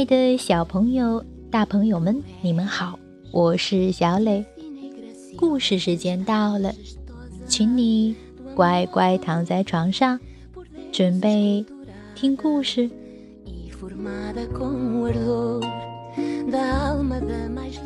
爱的小朋友、大朋友们，你们好，我是小磊。故事时间到了，请你乖乖躺在床上，准备听故事。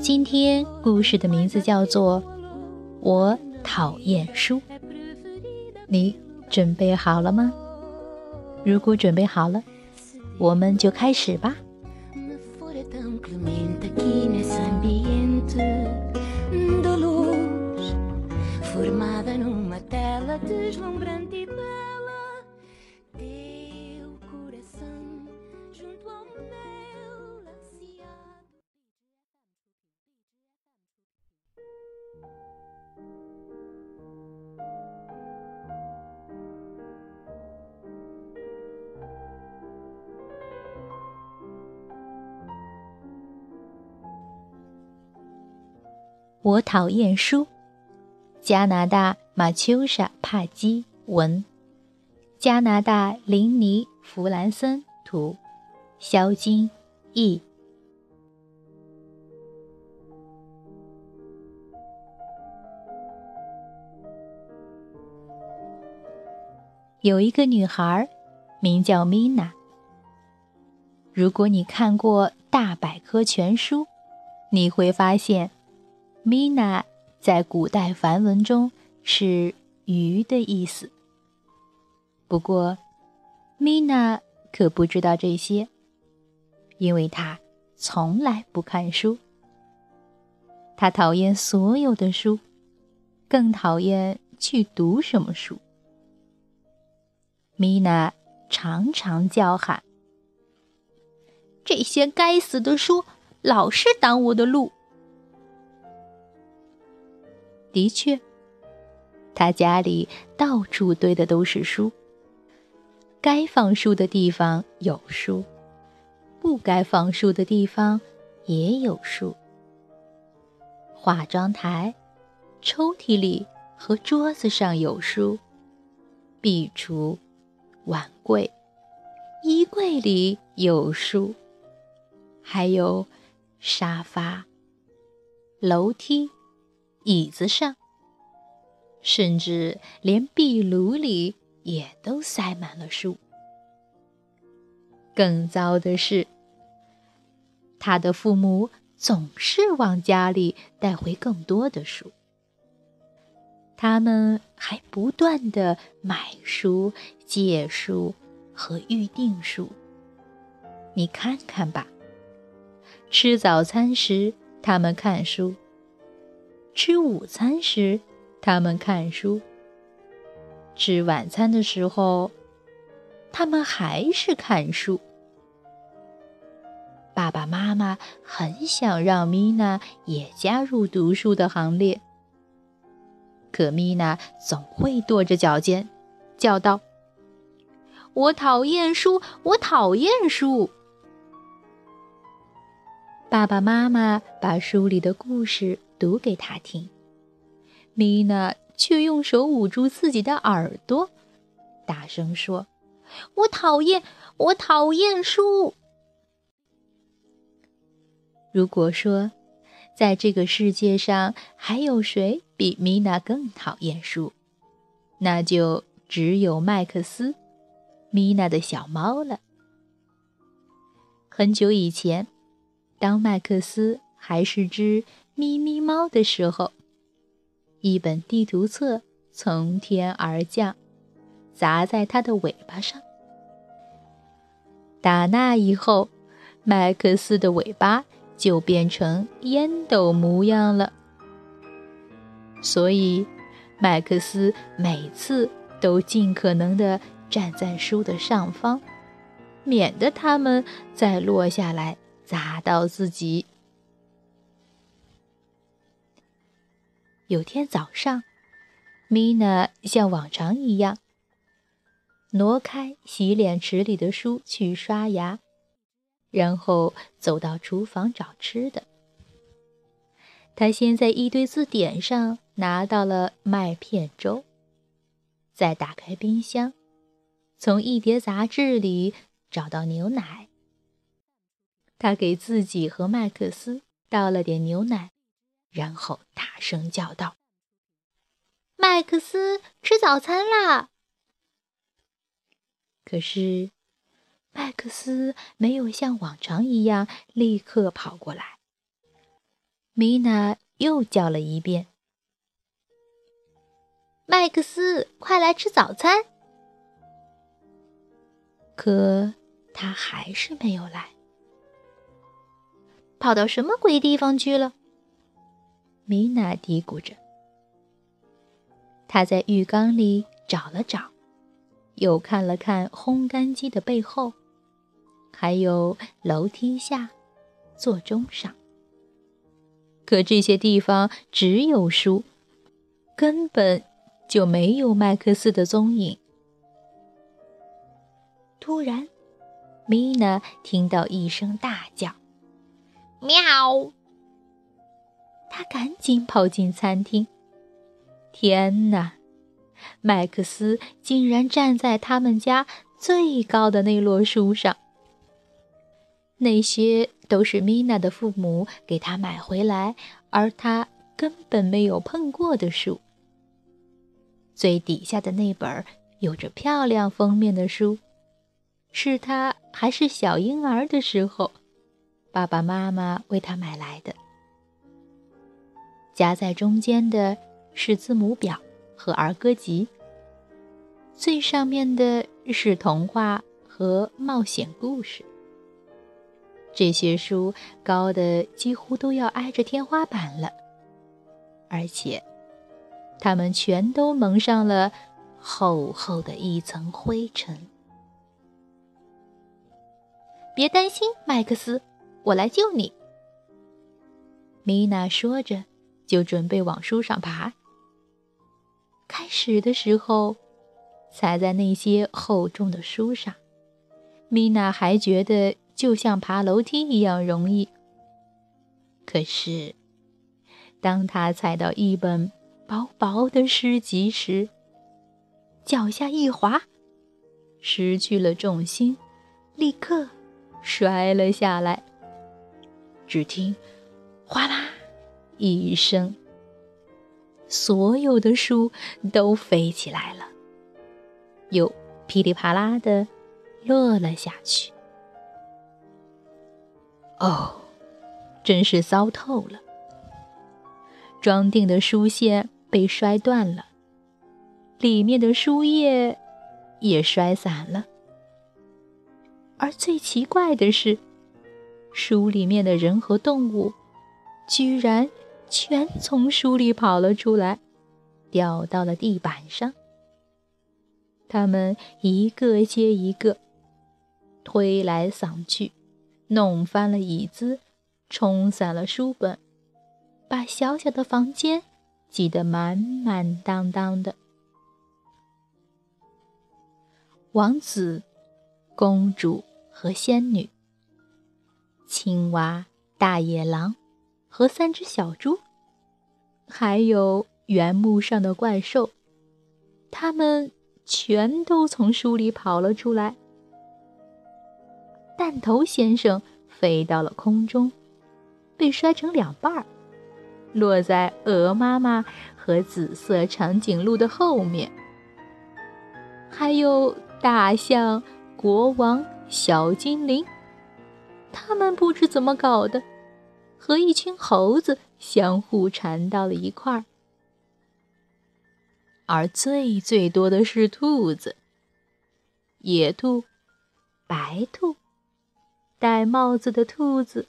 今天故事的名字叫做《我讨厌书》，你准备好了吗？如果准备好了，我们就开始吧。我讨厌书。加拿大马丘莎·帕基文，加拿大林尼·弗兰森图，肖金译。有一个女孩，名叫米娜。如果你看过《大百科全书》，你会发现。米娜在古代梵文中是“鱼”的意思。不过，米娜可不知道这些，因为她从来不看书。她讨厌所有的书，更讨厌去读什么书。米娜常常叫喊：“这些该死的书老是挡我的路！”的确，他家里到处堆的都是书。该放书的地方有书，不该放书的地方也有书。化妆台、抽屉里和桌子上有书，壁橱、碗柜、衣柜里有书，还有沙发、楼梯。椅子上，甚至连壁炉里也都塞满了书。更糟的是，他的父母总是往家里带回更多的书。他们还不断的买书、借书和预订书。你看看吧，吃早餐时他们看书。吃午餐时，他们看书；吃晚餐的时候，他们还是看书。爸爸妈妈很想让米娜也加入读书的行列，可米娜总会跺着脚尖，叫道：“我讨厌书，我讨厌书。”爸爸妈妈把书里的故事。读给他听，米娜却用手捂住自己的耳朵，大声说：“我讨厌，我讨厌书。”如果说，在这个世界上还有谁比米娜更讨厌书，那就只有麦克斯，米娜的小猫了。很久以前，当麦克斯还是只……咪咪猫的时候，一本地图册从天而降，砸在它的尾巴上。打那以后，麦克斯的尾巴就变成烟斗模样了。所以，麦克斯每次都尽可能的站在书的上方，免得它们再落下来砸到自己。有天早上，米娜像往常一样挪开洗脸池里的书去刷牙，然后走到厨房找吃的。她先在一堆字典上拿到了麦片粥，再打开冰箱，从一叠杂志里找到牛奶。他给自己和麦克斯倒了点牛奶，然后大声叫道：“麦克斯，吃早餐啦！”可是，麦克斯没有像往常一样立刻跑过来。米娜又叫了一遍：“麦克斯，快来吃早餐！”可他还是没有来，跑到什么鬼地方去了？米娜嘀咕着。他在浴缸里找了找，又看了看烘干机的背后，还有楼梯下、座钟上。可这些地方只有书，根本就没有麦克斯的踪影。突然，米娜听到一声大叫：“喵！”他赶紧跑进餐厅。天哪，麦克斯竟然站在他们家最高的那摞书上。那些都是米娜的父母给他买回来，而他根本没有碰过的书。最底下的那本有着漂亮封面的书。是他还是小婴儿的时候，爸爸妈妈为他买来的。夹在中间的是字母表和儿歌集，最上面的是童话和冒险故事。这些书高的几乎都要挨着天花板了，而且，它们全都蒙上了厚厚的一层灰尘。别担心，麦克斯，我来救你。”米娜说着，就准备往书上爬。开始的时候，踩在那些厚重的书上，米娜还觉得就像爬楼梯一样容易。可是，当她踩到一本薄薄的诗集时，脚下一滑，失去了重心，立刻。摔了下来，只听“哗啦”一声，所有的书都飞起来了，又噼里啪啦的落了下去。哦，真是糟透了！装订的书线被摔断了，里面的书页也摔散了。而最奇怪的是，书里面的人和动物，居然全从书里跑了出来，掉到了地板上。他们一个接一个，推来搡去，弄翻了椅子，冲散了书本，把小小的房间挤得满满当当的。王子。公主和仙女，青蛙、大野狼和三只小猪，还有原木上的怪兽，他们全都从书里跑了出来。弹头先生飞到了空中，被摔成两半儿，落在鹅妈妈和紫色长颈鹿的后面。还有大象。国王、小精灵，他们不知怎么搞的，和一群猴子相互缠到了一块儿。而最最多的是兔子，野兔、白兔、戴帽子的兔子，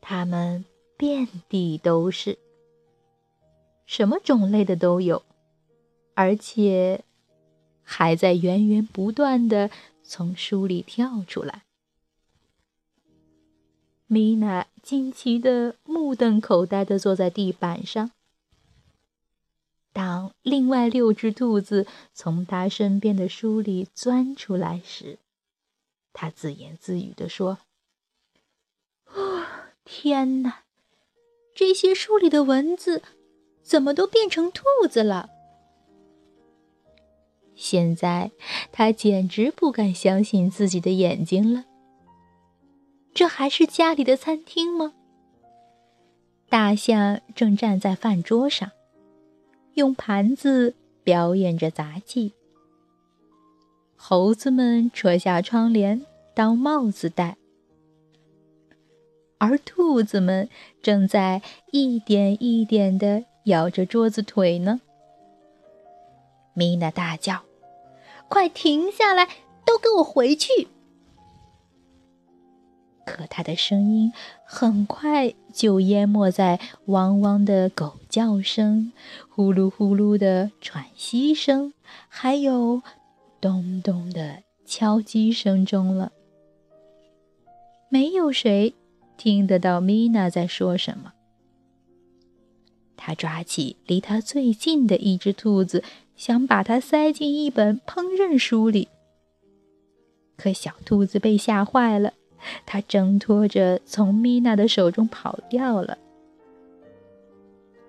它们遍地都是，什么种类的都有，而且还在源源不断的。从书里跳出来，米娜惊奇的目瞪口呆的坐在地板上。当另外六只兔子从他身边的书里钻出来时，他自言自语的说：“哦，天哪！这些书里的文字怎么都变成兔子了？”现在，他简直不敢相信自己的眼睛了。这还是家里的餐厅吗？大象正站在饭桌上，用盘子表演着杂技。猴子们扯下窗帘当帽子戴，而兔子们正在一点一点地咬着桌子腿呢。米娜大叫：“快停下来！都给我回去！”可他的声音很快就淹没在汪汪的狗叫声、呼噜呼噜的喘息声，还有咚咚的敲击声中了。没有谁听得到米娜在说什么。他抓起离他最近的一只兔子，想把它塞进一本烹饪书里。可小兔子被吓坏了。他挣脱着从米娜的手中跑掉了。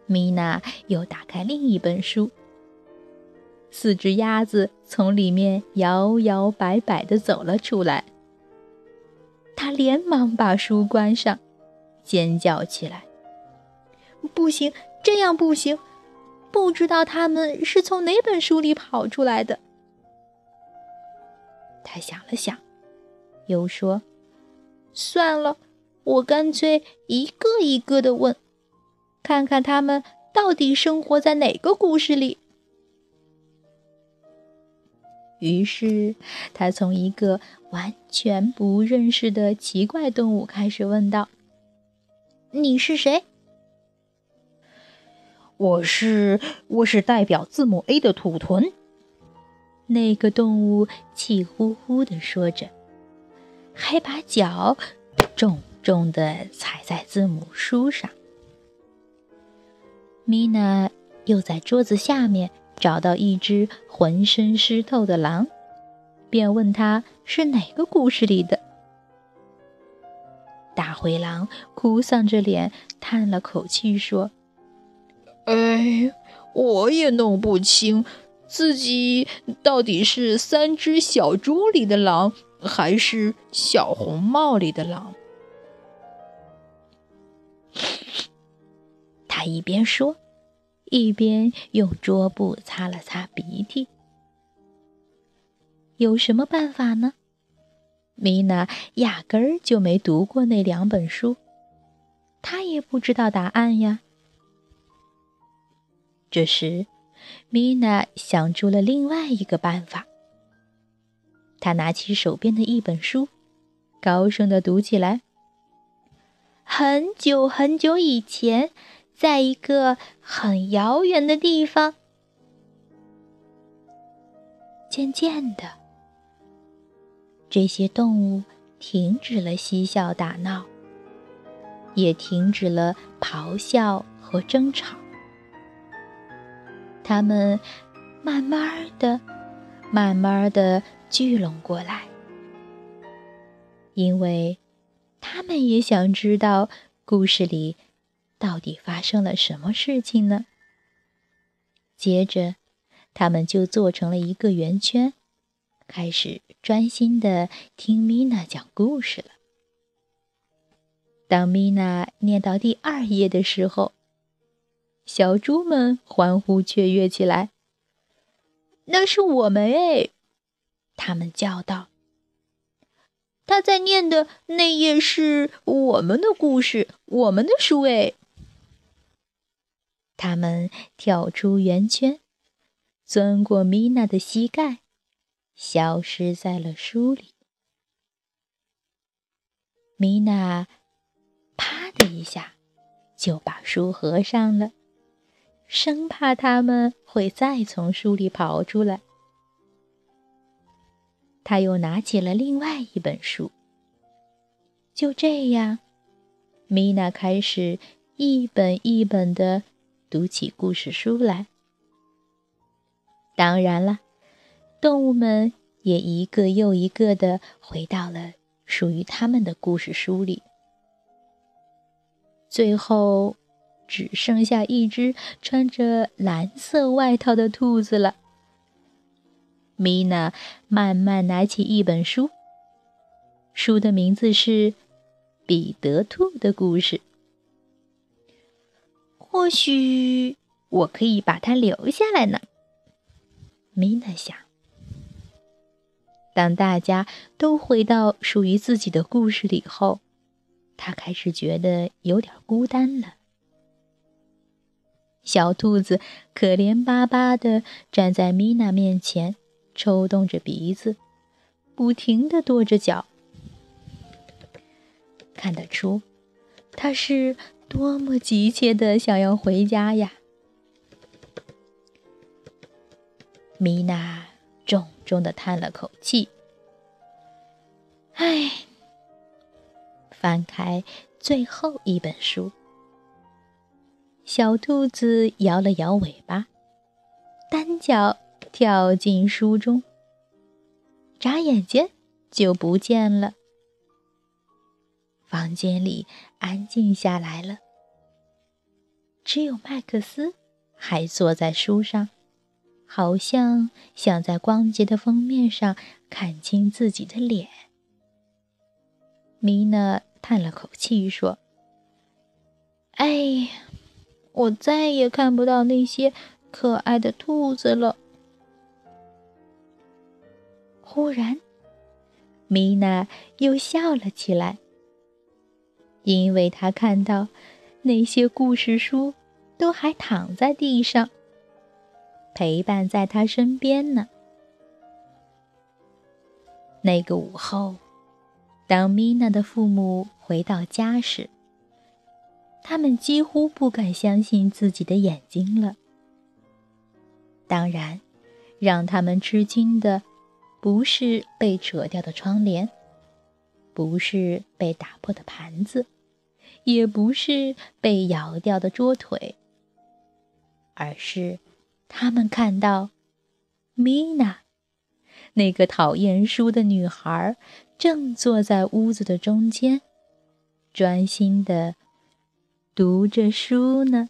米娜又打开另一本书，四只鸭子从里面摇摇摆摆地走了出来。他连忙把书关上，尖叫起来：“不行，这样不行！不知道他们是从哪本书里跑出来的。”他想了想，又说。算了，我干脆一个一个的问，看看他们到底生活在哪个故事里。于是，他从一个完全不认识的奇怪动物开始问道：“你是谁？”“我是，我是代表字母 A 的土豚。”那个动物气呼呼的说着。还把脚重重地踩在字母书上。米娜又在桌子下面找到一只浑身湿透的狼，便问他是哪个故事里的。大灰狼哭丧着脸，叹了口气说：“哎，我也弄不清自己到底是三只小猪里的狼。”还是小红帽里的狼。他一边说，一边用桌布擦了擦鼻涕。有什么办法呢？米娜压根儿就没读过那两本书，她也不知道答案呀。这时，米娜想出了另外一个办法。他拿起手边的一本书，高声的读起来。很久很久以前，在一个很遥远的地方，渐渐的，这些动物停止了嬉笑打闹，也停止了咆哮和争吵。它们慢慢的、慢慢的。聚拢过来，因为他们也想知道故事里到底发生了什么事情呢。接着，他们就做成了一个圆圈，开始专心的听米娜讲故事了。当米娜念到第二页的时候，小猪们欢呼雀跃起来：“那是我们哎！”他们叫道：“他在念的那页是我们的故事，我们的书。”哎，他们跳出圆圈，钻过米娜的膝盖，消失在了书里。米娜啪的一下就把书合上了，生怕他们会再从书里跑出来。他又拿起了另外一本书。就这样，米娜开始一本一本的读起故事书来。当然了，动物们也一个又一个的回到了属于他们的故事书里。最后，只剩下一只穿着蓝色外套的兔子了。米娜慢慢拿起一本书，书的名字是《彼得兔的故事。或许我可以把它留下来呢，米娜想。当大家都回到属于自己的故事里后，他开始觉得有点孤单了。小兔子可怜巴巴地站在米娜面前，抽动着鼻子，不停地跺着脚。看得出，它是多么急切的想要回家呀！米娜重重的叹了口气，唉，翻开最后一本书。小兔子摇了摇尾巴，单脚跳进书中，眨眼间就不见了。房间里安静下来了，只有麦克斯还坐在书上，好像想在光洁的封面上看清自己的脸。米娜叹了口气说：“哎。”我再也看不到那些可爱的兔子了。忽然，米娜又笑了起来，因为她看到那些故事书都还躺在地上，陪伴在她身边呢。那个午后，当米娜的父母回到家时，他们几乎不敢相信自己的眼睛了。当然，让他们吃惊的，不是被扯掉的窗帘，不是被打破的盘子，也不是被咬掉的桌腿，而是他们看到米娜，那个讨厌书的女孩，正坐在屋子的中间，专心的。读着书呢。